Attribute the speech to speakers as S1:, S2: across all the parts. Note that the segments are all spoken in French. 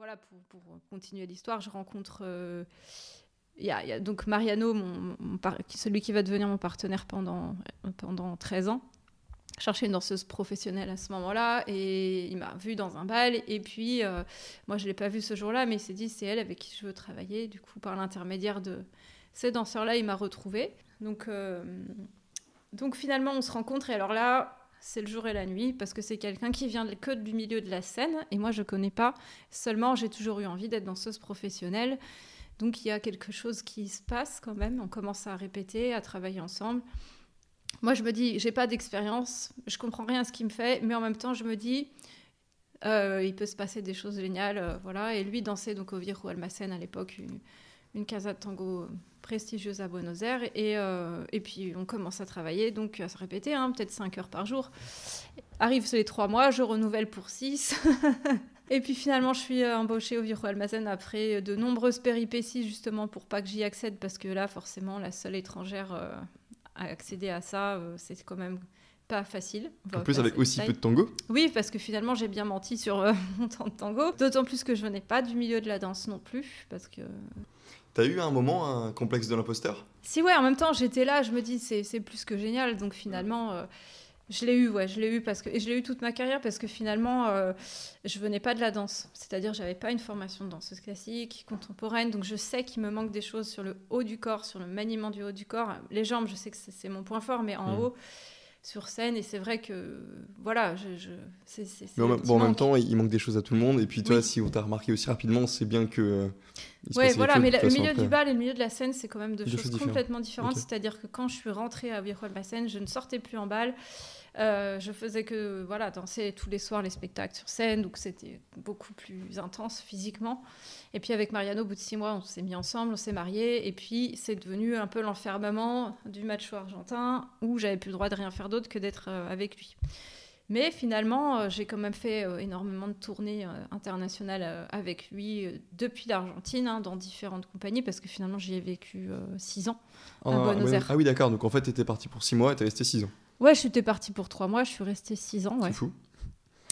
S1: voilà, pour, continuer l'histoire, je rencontre. Il y, donc Mariano, celui qui va devenir mon partenaire pendant, pendant 13 ans chercher une danseuse professionnelle à ce moment-là et il m'a vu dans un bal et puis euh, moi je l'ai pas vu ce jour-là mais il s'est dit c'est elle avec qui je veux travailler du coup par l'intermédiaire de ces danseurs-là il m'a retrouvé donc euh, donc finalement on se rencontre et alors là c'est le jour et la nuit parce que c'est quelqu'un qui vient que du milieu de la scène et moi je connais pas. Seulement j'ai toujours eu envie d'être danseuse professionnelle. Donc il y a quelque chose qui se passe quand même. On commence à répéter à travailler ensemble. Moi, je me dis, j'ai pas d'expérience, je comprends rien à ce qu'il me fait, mais en même temps, je me dis, euh, il peut se passer des choses géniales, euh, voilà. Et lui dansait donc au Viejo Almacén à l'époque, une, une, casa de tango prestigieuse à Buenos Aires, et, euh, et puis on commence à travailler, donc à se répéter, hein, peut-être 5 heures par jour. Arrive les trois mois, je renouvelle pour 6. Et puis finalement, je suis embauchée au Viejo Almacén après de nombreuses péripéties, justement, pour pas que j'y accède, parce que là, forcément, la seule étrangère accéder à ça, euh, c'est quand même pas facile.
S2: En plus, avec aussi peu de tango
S1: Oui, parce que finalement, j'ai bien menti sur euh, mon temps de tango. D'autant plus que je venais pas du milieu de la danse non plus, parce que...
S2: T'as eu un moment un complexe de l'imposteur?
S1: Si, ouais, en même temps, j'étais là, je me dis, c'est plus que génial. Donc finalement, euh, je l'ai eu, ouais, je l'ai eu parce que et je l'ai eu toute ma carrière parce que finalement, euh, je venais pas de la danse, c'est-à-dire j'avais pas une formation de danseuse classique, contemporaine, donc je sais qu'il me manque des choses sur le haut du corps, sur le maniement du haut du corps. Les jambes, je sais que c'est mon point fort, mais en mmh. haut, sur scène, et c'est vrai que voilà, je, je c'est,
S2: bon, en même temps, il manque des choses à tout le monde, et puis toi, si on t'a remarqué aussi rapidement, c'est bien que. Euh,
S1: ouais, voilà, mais le milieu du bal et le milieu de la scène, c'est quand même deux, choses, complètement différentes. C'est-à-dire que quand je suis rentrée à Viejo scène, je ne sortais plus en bal. Euh, je faisais que voilà danser tous les soirs les spectacles sur scène, donc c'était beaucoup plus intense physiquement. Et puis avec Mariano, au bout de six mois, on s'est mis ensemble, on s'est mariés, et puis c'est devenu un peu l'enfermement du macho argentin où j'avais plus le droit de rien faire d'autre que d'être euh, avec lui. Mais finalement, euh, j'ai quand même fait énormément de tournées internationales avec lui depuis l'Argentine, hein, dans différentes compagnies, parce que finalement, j'y ai vécu six ans à ah, Buenos Aires.
S2: Ah oui, d'accord. Donc en fait, tu étais parti pour six mois et tu es resté six ans.
S1: Ouais, j'étais partie pour trois mois, je suis restée six ans. Ouais.
S2: C'est fou.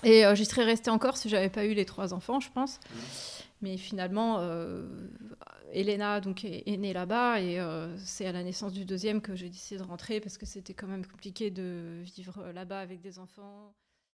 S1: Et euh, j'y serais restée encore si j'avais pas eu les trois enfants, je pense. Mais finalement, euh, Elena donc, est, née là-bas et euh, c'est à la naissance du deuxième que j'ai décidé de rentrer parce que c'était quand même compliqué de vivre là-bas avec des enfants.